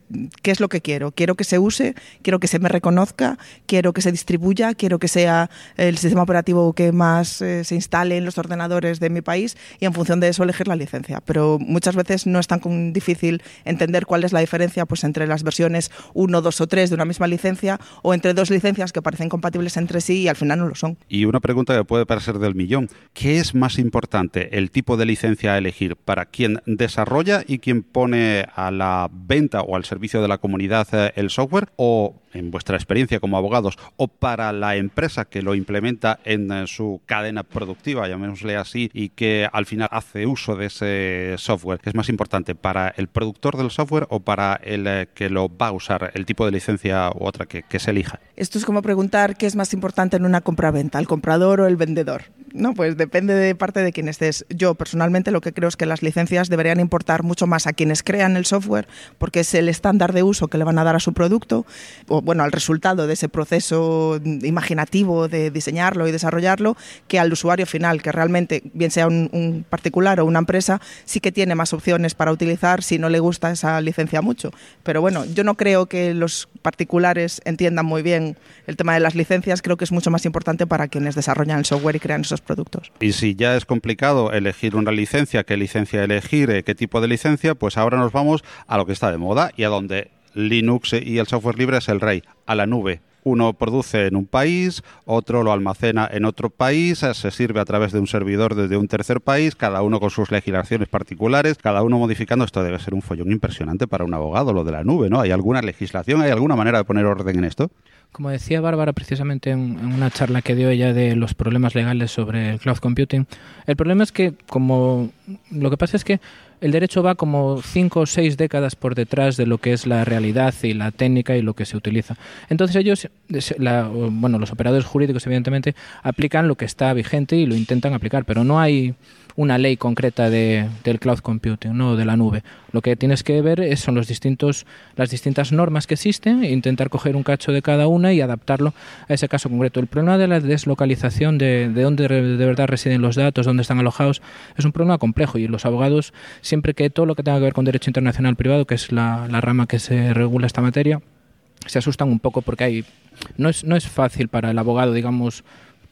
qué es lo que quiero. Quiero que se use, quiero que se me reconozca, quiero que se distribuya, quiero que sea el sistema operativo que más eh, se instale en los ordenadores de mi país y en función de eso elegir la licencia. Pero muchas veces no es tan difícil entender cuál es la diferencia pues, entre las versiones 1, 2 o 3 de una misma licencia o entre dos licencias que parecen compatibles entre sí y al final no lo son. Y una pregunta que puede parecer del millón. ¿Qué es más importante, el tipo de licencia a elegir para quien desarrolla y quien pone a la venta o al servicio de la comunidad eh, el software o en vuestra experiencia como abogados o para la empresa que lo implementa en eh, su cadena productiva, llamémosle así, y que al final hace uso de ese software, ¿es más importante para el productor del software o para el eh, que lo va a usar, el tipo de licencia u otra que, se elija? Esto es como preguntar qué es más importante en una compra-venta, el comprador o el vendedor. No, pues depende de parte de quien estés. Yo personalmente lo que creo es que las licencias deberían importar mucho más a quienes crean el software, porque es el estándar de uso que le van a dar a su producto, o bueno, al resultado de ese proceso imaginativo de diseñarlo y desarrollarlo, que al usuario final, que realmente, bien sea un, particular o una empresa, sí que tiene más opciones para utilizar si no le gusta esa licencia mucho. Pero bueno, yo no creo que los particulares entiendan muy bien el tema de las licencias, creo que es mucho más importante para quienes desarrollan el software y crean esos productos. Y si ya es complicado elegir una licencia, qué licencia elegir, eh, qué tipo de licencia, pues ahora nos vamos a lo que está de moda y a donde Linux y el software libre es el rey, a la nube. Uno produce en un país, otro lo almacena en otro país, se sirve a través de un servidor desde un tercer país, cada uno con sus legislaciones particulares, cada uno modificando. Esto debe ser un follón impresionante para un abogado, lo de la nube, ¿no? ¿Hay alguna legislación, hay alguna manera de poner orden en esto? Como decía Bárbara precisamente en, una charla que dio ella de los problemas legales sobre el cloud computing, el problema es que como lo que pasa es que el derecho va como cinco o seis décadas por detrás de lo que es la realidad y la técnica y lo que se utiliza. Entonces ellos, bueno, los operadores jurídicos evidentemente aplican lo que está vigente y lo intentan aplicar, pero no hay una ley concreta de, del cloud computing, no de la nube. Lo que tienes que ver son los distintos, las distintas normas que existen e intentar coger un cacho de cada una y adaptarlo a ese caso concreto. El problema de la deslocalización de, de dónde de verdad residen los datos, dónde están alojados, es un problema complejo y los abogados, siempre que todo lo que tenga que ver con derecho internacional privado, que es la, la rama que se regula esta materia, se asustan un poco porque hay no es, no es fácil para el abogado, digamos,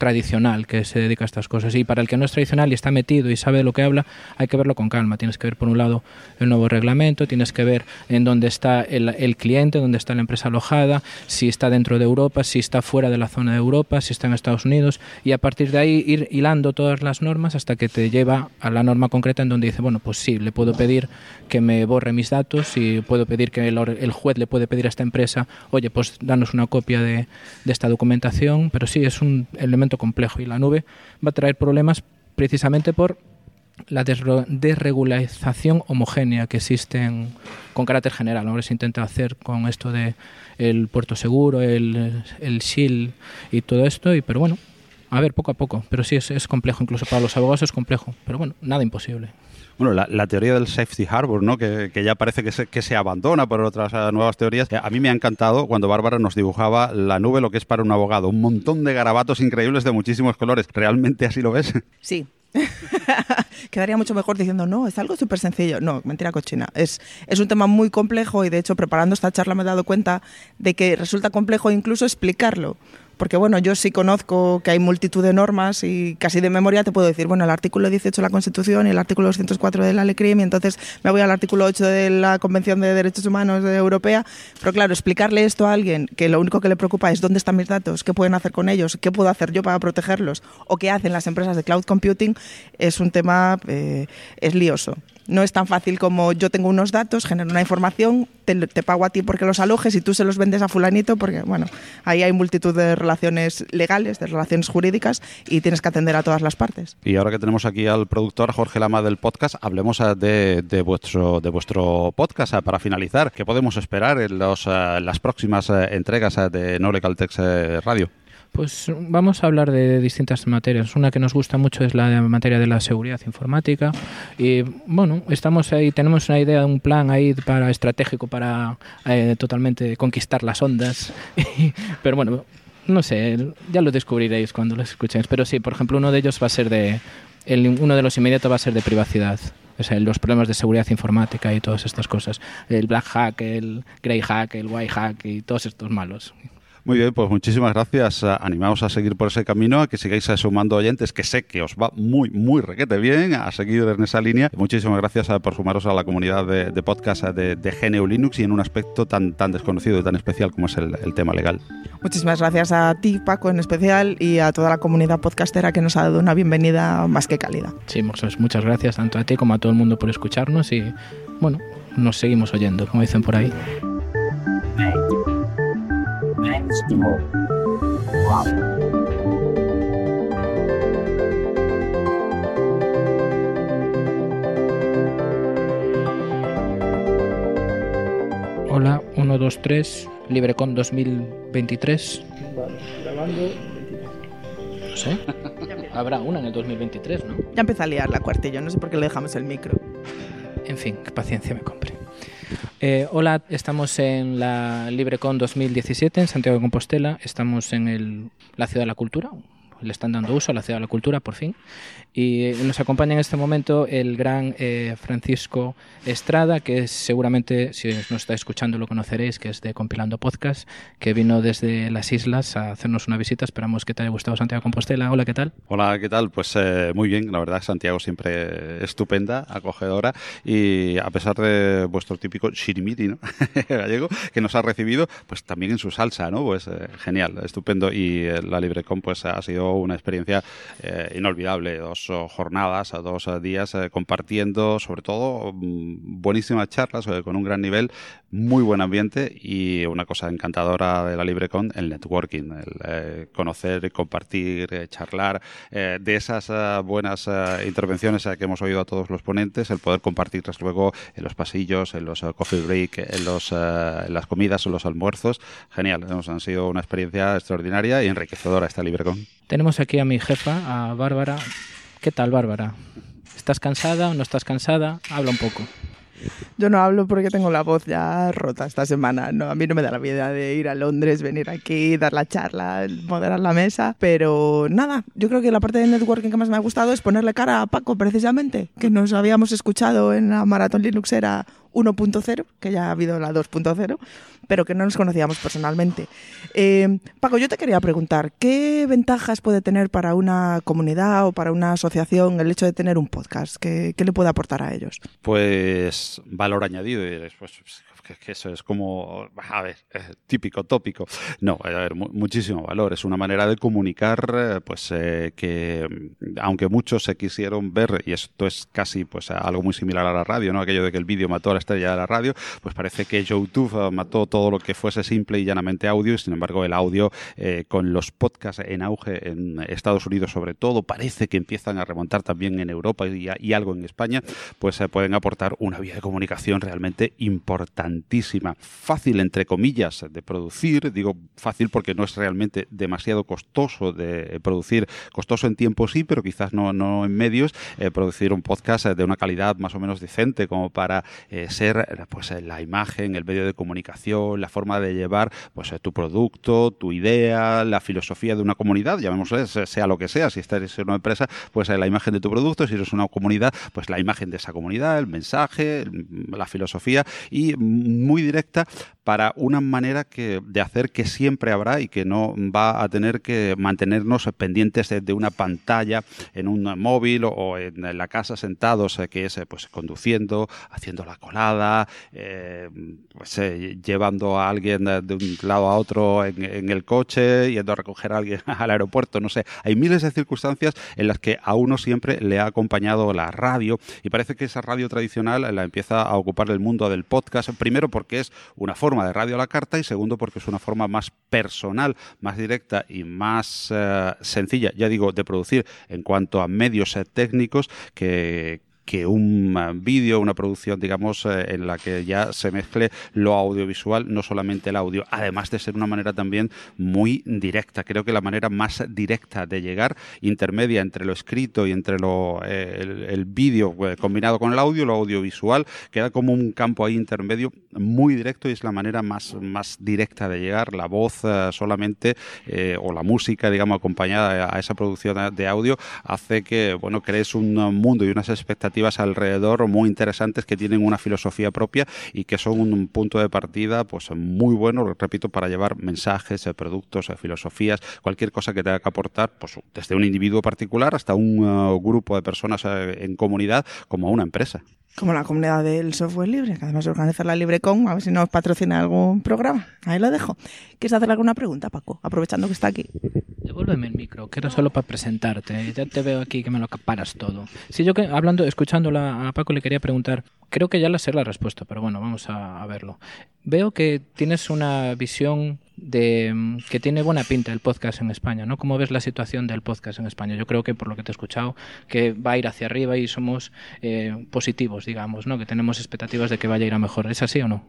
tradicional que se dedica a estas cosas. Y para el que no es tradicional y está metido y sabe de lo que habla, hay que verlo con calma. Tienes que ver, por un lado, el nuevo reglamento, tienes que ver en dónde está el, el cliente, dónde está la empresa alojada, si está dentro de Europa, si está fuera de la zona de Europa, si está en Estados Unidos, y a partir de ahí ir hilando todas las normas hasta que te lleva a la norma concreta en donde dice, bueno, pues sí, le puedo pedir que me borre mis datos y puedo pedir que el, el juez le puede pedir a esta empresa, oye, pues danos una copia de, de esta documentación, pero sí, es un elemento complejo y la nube va a traer problemas precisamente por la desregularización homogénea que existe con carácter general. Ahora se intenta hacer con esto de el puerto seguro, el, el SHIL y todo esto, y, pero bueno, a ver, poco a poco. Pero sí, es, es complejo, incluso para los abogados es complejo. Pero bueno, nada imposible. Bueno, la, teoría del safety harbor, ¿no? Que, ya parece que se, que se abandona por otras eh, nuevas teorías. A mí me ha encantado cuando Bárbara nos dibujaba la nube, lo que es para un abogado. Un montón de garabatos increíbles de muchísimos colores. ¿Realmente así lo ves? Sí, Quedaría mucho mejor diciendo, no, es algo súper sencillo. No, mentira cochina. Es, es un tema muy complejo y de hecho preparando esta charla me he dado cuenta de que resulta complejo incluso explicarlo porque bueno, yo sí conozco que hay multitud de normas y casi de memoria te puedo decir, bueno, el artículo 18 de la Constitución y el artículo 204 de la Ley y entonces me voy al artículo 8 de la Convención de Derechos Humanos de Europea, pero claro, explicarle esto a alguien que lo único que le preocupa es dónde están mis datos, qué pueden hacer con ellos, qué puedo hacer yo para protegerlos o qué hacen las empresas de cloud computing, es un tema, eh, es lioso. No es tan fácil como yo tengo unos datos, genero una información, te, pago a ti porque los alojes y tú se los vendes a fulanito, porque bueno, ahí hay multitud de relaciones legales, de relaciones jurídicas y tienes que atender a todas las partes. Y ahora que tenemos aquí al productor Jorge Lama del podcast, hablemos eh, de, vuestro, de vuestro podcast eh, para finalizar. ¿Qué podemos esperar en, los, eh, las próximas entregas de No Legal Text Radio? Pues vamos a hablar de distintas materias. Una que nos gusta mucho es la materia de la seguridad informática. Y bueno, estamos ahí, tenemos una idea, un plan ahí para estratégico para eh, totalmente conquistar las ondas. Pero bueno, no sé, ya lo descubriréis cuando lo escuchéis. Pero sí, por ejemplo, uno de ellos va a ser de. El, uno de los inmediatos va a ser de privacidad. O sea, los problemas de seguridad informática y todas estas cosas. El black hack, el grey hack, el white hack y todos estos malos. Muy bien, pues muchísimas gracias. Animaos a seguir por ese camino, a que sigáis sumando oyentes, que sé que os va muy, muy requete bien, a seguir en esa línea. Muchísimas gracias eh, por sumaros a la comunidad de, podcast eh, de, de, GNU Linux y en un aspecto tan, tan desconocido y tan especial como es el, tema legal. Muchísimas gracias a ti, Paco, en especial, y a toda la comunidad podcastera que nos ha dado una bienvenida más que cálida. Sí, muchas gracias tanto a ti como a todo el mundo por escucharnos y, bueno, nos seguimos oyendo, como dicen por ahí. Hola, 1, 2, 3, LibreCon 2023. Grabando. No sé. Habrá una en el 2023, ¿no? Ya empieza a liar la cuartilla, no sé por qué le dejamos el micro. En fin, paciencia me compre. Eh, hola, estamos en la LibreCon 2017 en Santiago de Compostela. Estamos en la Ciudad de la Cultura, le están dando uso a la Ciudad de la Cultura, por fin. Y nos acompaña en este momento el gran eh, Francisco Estrada, que seguramente, si nos está escuchando, lo conoceréis, que es de Compilando Podcast, que vino desde las islas a hacernos una visita. Esperamos que te haya gustado Santiago Compostela. Hola, ¿qué tal? Hola, ¿qué tal? Pues eh, muy bien, la verdad, Santiago siempre estupenda, acogedora, y a pesar de vuestro típico shirimiri ¿no? gallego, que nos ha recibido, pues también en su salsa, ¿no? Pues eh, genial, estupendo, y la LibreCon pues ha sido una experiencia eh, inolvidable, dos oh, jornadas, dos eh, días eh, compartiendo, sobre todo, mm, buenísimas charlas con un gran nivel, muy buen ambiente y una cosa encantadora de la LibreCon, el networking, el conocer, compartir, charlar, de esas buenas intervenciones que hemos oído a todos los ponentes, el poder compartirlas luego en los pasillos, en los coffee break, en, los, en las comidas, en los almuerzos, genial, hemos, han sido una experiencia extraordinaria y enriquecedora esta LibreCon. Aquí a mi jefa, a Bárbara. ¿Qué tal, Bárbara? ¿Estás cansada o no estás cansada? Habla un poco. Yo no hablo porque tengo la voz ya rota esta semana. No, a mí no me da la vida de ir a Londres, venir aquí, dar la charla, moderar la mesa. Pero nada, yo creo que la parte de networking que más me ha gustado es ponerle cara a Paco, precisamente, que nos habíamos escuchado en la Maratón Linuxera 1.0, que ya ha habido la 2.0, pero que no nos conocíamos personalmente. Eh, Paco, yo te quería preguntar, ¿qué ventajas puede tener para una comunidad o para una asociación el hecho de tener un podcast? ¿Qué, le puede aportar a ellos? Pues valor añadido. Pues, que, eso es como, a ver, típico, tópico. No, a ver, muchísimo valor. Es una manera de comunicar, pues que aunque muchos se quisieron ver, y esto es casi pues algo muy similar a la radio, ¿no? Aquello de que el vídeo mató a la estrella de la radio, pues parece que YouTube mató todo lo que fuese simple y llanamente audio, y sin embargo el audio con los podcasts en auge en Estados Unidos sobre todo, parece que empiezan a remontar también en Europa y, algo en España, pues se pueden aportar una vía de comunicación realmente Fácil, entre comillas, de producir, digo fácil porque no es realmente demasiado costoso de producir, costoso en tiempo sí, pero quizás no, no en medios, eh, producir un podcast de una calidad más o menos decente como para eh, ser pues la imagen, el medio de comunicación, la forma de llevar pues tu producto, tu idea, la filosofía de una comunidad, llamémosle, sea lo que sea, si estás en una empresa, pues la imagen de tu producto, si eres una comunidad, pues la imagen de esa comunidad, el mensaje, la filosofía y muy directa para una manera que, de hacer que siempre habrá y que no va a tener que mantenernos pendientes de, una pantalla en un móvil o en la casa sentados, eh, que es eh, pues conduciendo, haciendo la colada, eh, pues, llevando a alguien de un lado a otro en, el coche, yendo a recoger a alguien al aeropuerto, no sé. Hay miles de circunstancias en las que a uno siempre le ha acompañado la radio y parece que esa radio tradicional la empieza a ocupar el mundo del podcast, porque es una forma de radio a la carta y segundo porque es una forma más personal, más directa y más eh, sencilla, ya digo, de producir en cuanto a medios eh, técnicos que, que un eh, vídeo, una producción, digamos, eh, en la que ya se mezcle lo audiovisual, no solamente el audio, además de ser una manera también muy directa. Creo que la manera más directa de llegar, intermedia entre lo escrito y entre lo, eh, el, vídeo combinado con el audio, lo audiovisual, queda como un campo ahí intermedio muy directo y es la manera más, más directa de llegar. La voz solamente o la música, digamos, acompañada a esa producción de audio hace que, bueno, crees un mundo y unas expectativas alrededor muy interesantes que tienen una filosofía propia y que son un punto de partida pues muy bueno, repito, para llevar mensajes, eh, productos, eh, filosofías, cualquier cosa que tenga que aportar, pues desde un individuo particular hasta un eh, grupo de personas en comunidad como una empresa. Como la comunidad del software libre, que además organiza la LibreCon, a ver si nos patrocina algún programa. Ahí lo dejo. ¿Quieres hacer alguna pregunta, Paco? Aprovechando que está aquí. Devuélveme el micro, que era solo para presentarte. Ya te veo aquí que me lo acaparas todo. Si yo que, hablando, escuchándola a Paco, le quería preguntar, creo que ya la sé la respuesta, pero bueno, vamos a, verlo. Veo que tienes una visión de mm, que tiene buena pinta el podcast en España, ¿no? ¿Cómo ves la situación del podcast en España? Yo creo que por lo que te he escuchado, que va a ir hacia arriba y somos eh, positivos, digamos, ¿no? Que tenemos expectativas de que vaya a ir a mejor. ¿Es así o no?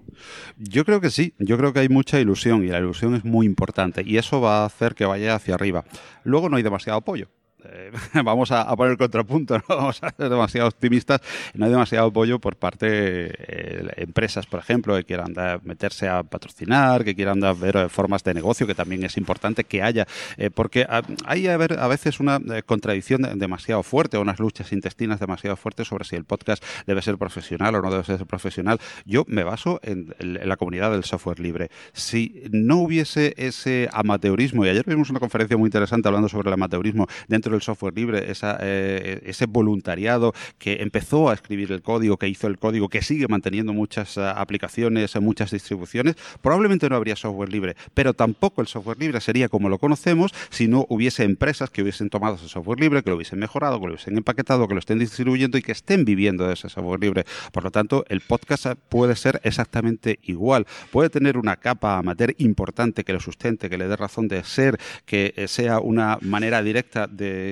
Yo creo que sí. Yo creo que hay mucha ilusión y la ilusión es muy importante y eso va a hacer que vaya hacia arriba. Luego no hay demasiado apoyo. Eh, vamos a, poner el contrapunto, no vamos a ser demasiado optimistas, no hay demasiado apoyo por parte de eh, empresas, por ejemplo, que quieran meterse a patrocinar, que quieran ver eh, formas de negocio, que también es importante que haya, porque hay a, ver, a veces una contradicción demasiado fuerte, unas luchas intestinas demasiado fuertes sobre si el podcast debe ser profesional o no debe ser profesional. Yo me baso en, en la comunidad del software libre. Si no hubiese ese amateurismo, y ayer vimos una conferencia muy interesante hablando sobre el amateurismo dentro del software libre, eh, ese voluntariado que empezó a escribir el código, que hizo el código, que sigue manteniendo muchas eh, aplicaciones, muchas distribuciones, probablemente no habría software libre, pero tampoco el software libre sería como lo conocemos si no hubiese empresas que hubiesen tomado ese software libre, que lo hubiesen mejorado, que lo hubiesen empaquetado, que lo estén distribuyendo y que estén viviendo de ese software libre. Por lo tanto, el podcast puede ser exactamente igual. Puede tener una capa amateur importante que lo sustente, que le dé razón de ser, que eh, sea una manera directa de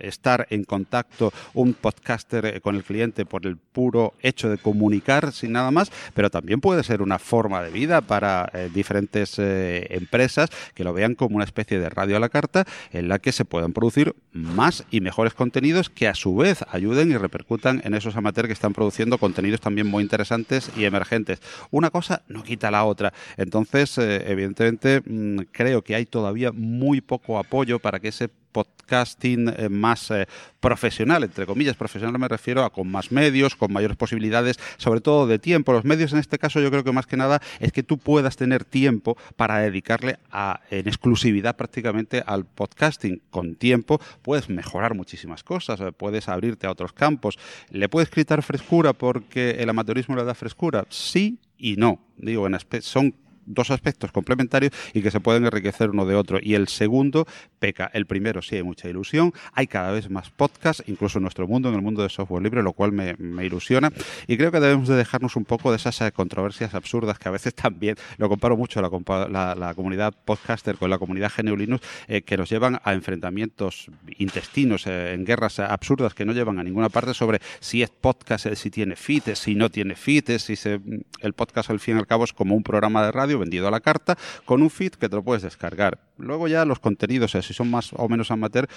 estar en contacto un podcaster eh, con el cliente por el puro hecho de comunicar sin nada más, pero también puede ser una forma de vida para eh, diferentes eh, empresas que lo vean como una especie de radio a la carta en la que se puedan producir más y mejores contenidos que a su vez ayuden y repercutan en esos amateurs que están produciendo contenidos también muy interesantes y emergentes. Una cosa no quita la otra. Entonces, evidentemente, mm, creo que hay todavía muy poco apoyo para que ese podcasting más profesional, entre comillas, profesional me refiero a con más medios, con mayores posibilidades, sobre todo de tiempo. Los medios en este caso yo creo que más que nada es que tú puedas tener tiempo para dedicarle a, en exclusividad prácticamente al podcasting. Con tiempo puedes mejorar muchísimas cosas, puedes abrirte a otros campos. ¿Le puedes quitar frescura porque el amateurismo le da frescura? Sí y no. Digo, en son dos aspectos complementarios y que se pueden enriquecer uno de otro. Y el segundo peca. El primero sí hay mucha ilusión, hay cada vez más podcasts, incluso en nuestro mundo, en el mundo de software libre, lo cual me, ilusiona. Y creo que debemos de dejarnos un poco de esas eh, controversias absurdas que a veces también, lo comparo mucho la, la, comunidad podcaster con la comunidad GNU Linux, eh, que nos llevan a enfrentamientos intestinos, eh, en guerras absurdas que no llevan a ninguna parte sobre si es podcast, si tiene feed, si no tiene feed, si se, el podcast al fin y al cabo es como un programa de radio vendido a la carta con un feed que te lo puedes descargar. Luego ya los contenidos, eh, si son más o menos amateur,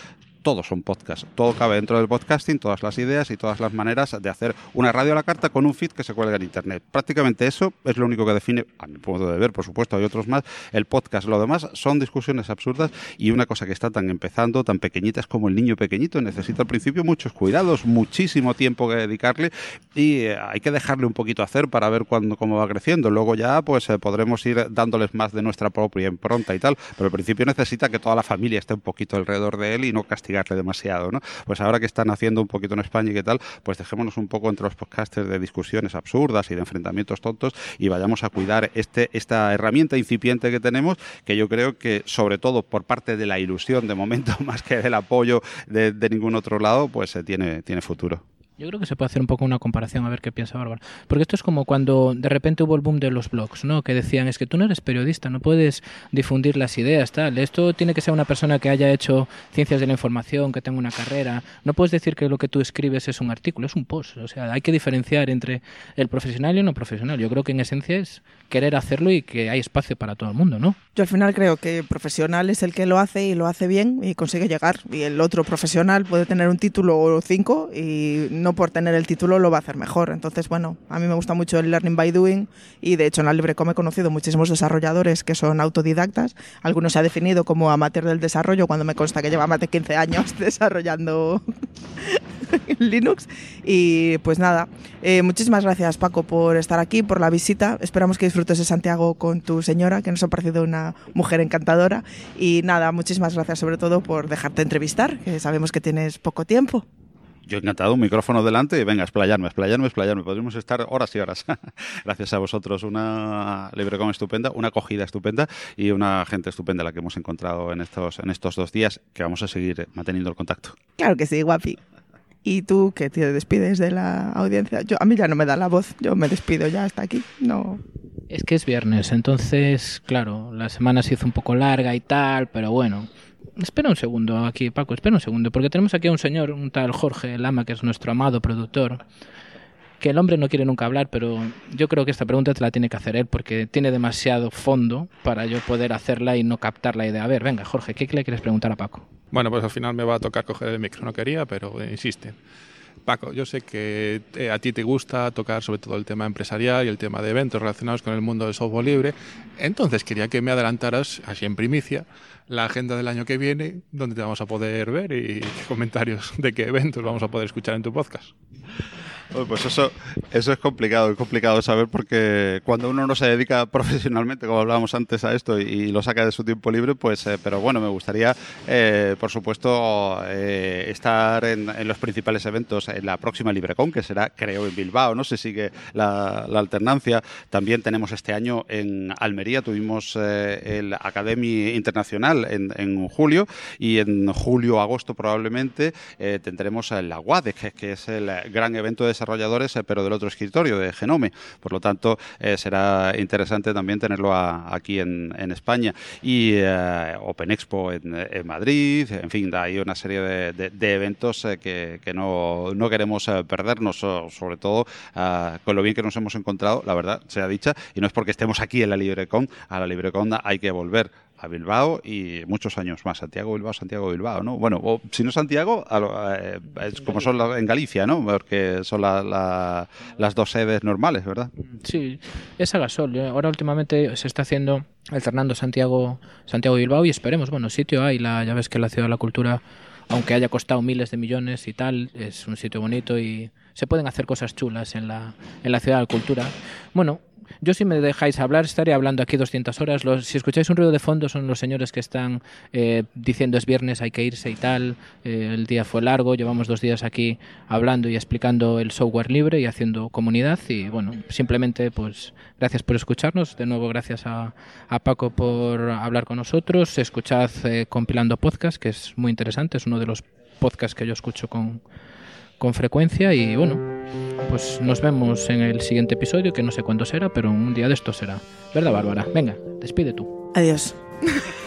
todos son podcasts. Todo cabe dentro del podcasting, todas las ideas y todas las maneras de hacer una radio a la carta con un feed que se cuelga en Internet. Prácticamente eso es lo único que define, a mi punto de ver, por supuesto, hay otros más, el podcast. Lo demás son discusiones absurdas y una cosa que está tan empezando, tan pequeñita, es como el niño pequeñito. Necesita al principio muchos cuidados, muchísimo tiempo que dedicarle y eh, hay que dejarle un poquito hacer para ver cuándo, cómo va creciendo. Luego ya pues eh, podremos ir dándoles más de nuestra propia impronta y tal, pero al principio necesita que toda la familia esté un poquito alrededor de él y no demasiado, ¿no? Pues ahora que están haciendo un poquito en España y qué tal, pues dejémonos un poco entre los podcasters de discusiones absurdas y de enfrentamientos tontos y vayamos a cuidar este, esta herramienta incipiente que tenemos, que yo creo que sobre todo por parte de la ilusión de momento, más que del apoyo de, ningún otro lado, pues eh, tiene, tiene futuro. Yo creo que se puede hacer un poco una comparación a ver qué piensa Bárbara. Porque esto es como cuando de repente hubo el boom de los blogs, ¿no? Que decían, es que tú no eres periodista, no puedes difundir las ideas, tal. Esto tiene que ser una persona que haya hecho ciencias de la información, que tenga una carrera. No puedes decir que lo que tú escribes es un artículo, es un post. O sea, hay que diferenciar entre el profesional y el no profesional. Yo creo que en esencia es querer hacerlo y que hay espacio para todo el mundo, ¿no? Yo al final creo que profesional es el que lo hace y lo hace bien y consigue llegar. Y el otro profesional puede tener un título o cinco y por tener el título lo va a hacer mejor. Entonces, bueno, a mí me gusta mucho el learning by doing y de hecho en la LibreCom he conocido muchísimos desarrolladores que son autodidactas. Algunos se ha definido como amateur del desarrollo cuando me consta que lleva más de 15 años desarrollando Linux. Y pues nada, eh, muchísimas gracias Paco por estar aquí, por la visita. Esperamos que disfrutes de Santiago con tu señora, que nos ha parecido una mujer encantadora. Y nada, muchísimas gracias sobre todo por dejarte entrevistar, que sabemos que tienes poco tiempo. Yo encantado, un micrófono delante y venga, explayarme, explayarme, explayarme. Podríamos estar horas y horas. Gracias a vosotros, una LibreCom estupenda, una acogida estupenda y una gente estupenda la que hemos encontrado en estos, en estos dos días que vamos a seguir manteniendo el contacto. Claro que sí, guapi. ¿Y tú que te despides de la audiencia? Yo, a mí ya no me da la voz, yo me despido ya hasta aquí. No. Es que es viernes, entonces, claro, la semana se hizo un poco larga y tal, pero bueno, Espera un segundo aquí, Paco, espera un segundo, porque tenemos aquí a un señor, un tal Jorge Lama, que es nuestro amado productor, que el hombre no quiere nunca hablar, pero yo creo que esta pregunta te la tiene que hacer él, porque tiene demasiado fondo para yo poder hacerla y no captar la idea. A ver, venga, Jorge, ¿qué le quieres preguntar a Paco? Bueno, pues al final me va a tocar coger el micro, no quería, pero insiste. Paco, yo sé que eh, a ti te gusta tocar sobre todo el tema empresarial y el tema de eventos relacionados con el mundo del software libre. Entonces quería que me adelantaras, así en primicia, la agenda del año que viene, donde te vamos a poder ver y comentarios de qué eventos vamos a poder escuchar en tu podcast. Pues eso, eso es complicado, es complicado saber porque cuando uno no se dedica profesionalmente, como hablábamos antes a esto, y, lo saca de su tiempo libre, pues, eh, pero bueno, me gustaría, eh, por supuesto, eh, estar en, los principales eventos en la próxima LibreCon, que será, creo, en Bilbao, no si sigue la, alternancia. También tenemos este año en Almería, tuvimos el Academy Internacional en, julio, y en julio-agosto probablemente tendremos la WADEC, que es el gran evento de desarrolladores, eh, pero del otro escritorio, de Genome. Por lo tanto, eh, será interesante también tenerlo aquí en, España. Y eh, Open Expo en, Madrid, en fin, hay una serie de, eventos que, no, no, queremos perdernos, sobre todo con lo bien que nos hemos encontrado, la verdad, sea dicha, y no es porque estemos aquí en la LibreCon, a la LibreCon hay que volver a Bilbao y muchos años más. Santiago, Bilbao, Santiago, Bilbao, ¿no? Bueno, o, si no Santiago, eh, es como son en Galicia, ¿no? Porque son las dos sedes normales, ¿verdad? Sí, es a gasol. ¿eh? Ahora últimamente se está haciendo alternando Santiago, Santiago Bilbao y esperemos, bueno, sitio hay, la, ya ves que la Ciudad de la Cultura, aunque haya costado miles de millones y tal, es un sitio bonito y se pueden hacer cosas chulas en la, en la Ciudad de la Cultura. Bueno, yo si me dejáis hablar estaría hablando aquí 200 horas. si escucháis un ruido de fondo son los señores que están eh, diciendo es viernes, hay que irse y tal. Eh, el día fue largo, llevamos dos días aquí hablando y explicando el software libre y haciendo comunidad. Y bueno, simplemente pues gracias por escucharnos. De nuevo gracias a, Paco por hablar con nosotros. Escuchad eh, Compilando Podcast, que es muy interesante. Es uno de los podcasts que yo escucho con, con frecuencia y bueno, pues nos vemos en el siguiente episodio, que no sé cuándo será, pero un día de esto será. ¿Verdad, Bárbara? Venga, despide tú. Adiós.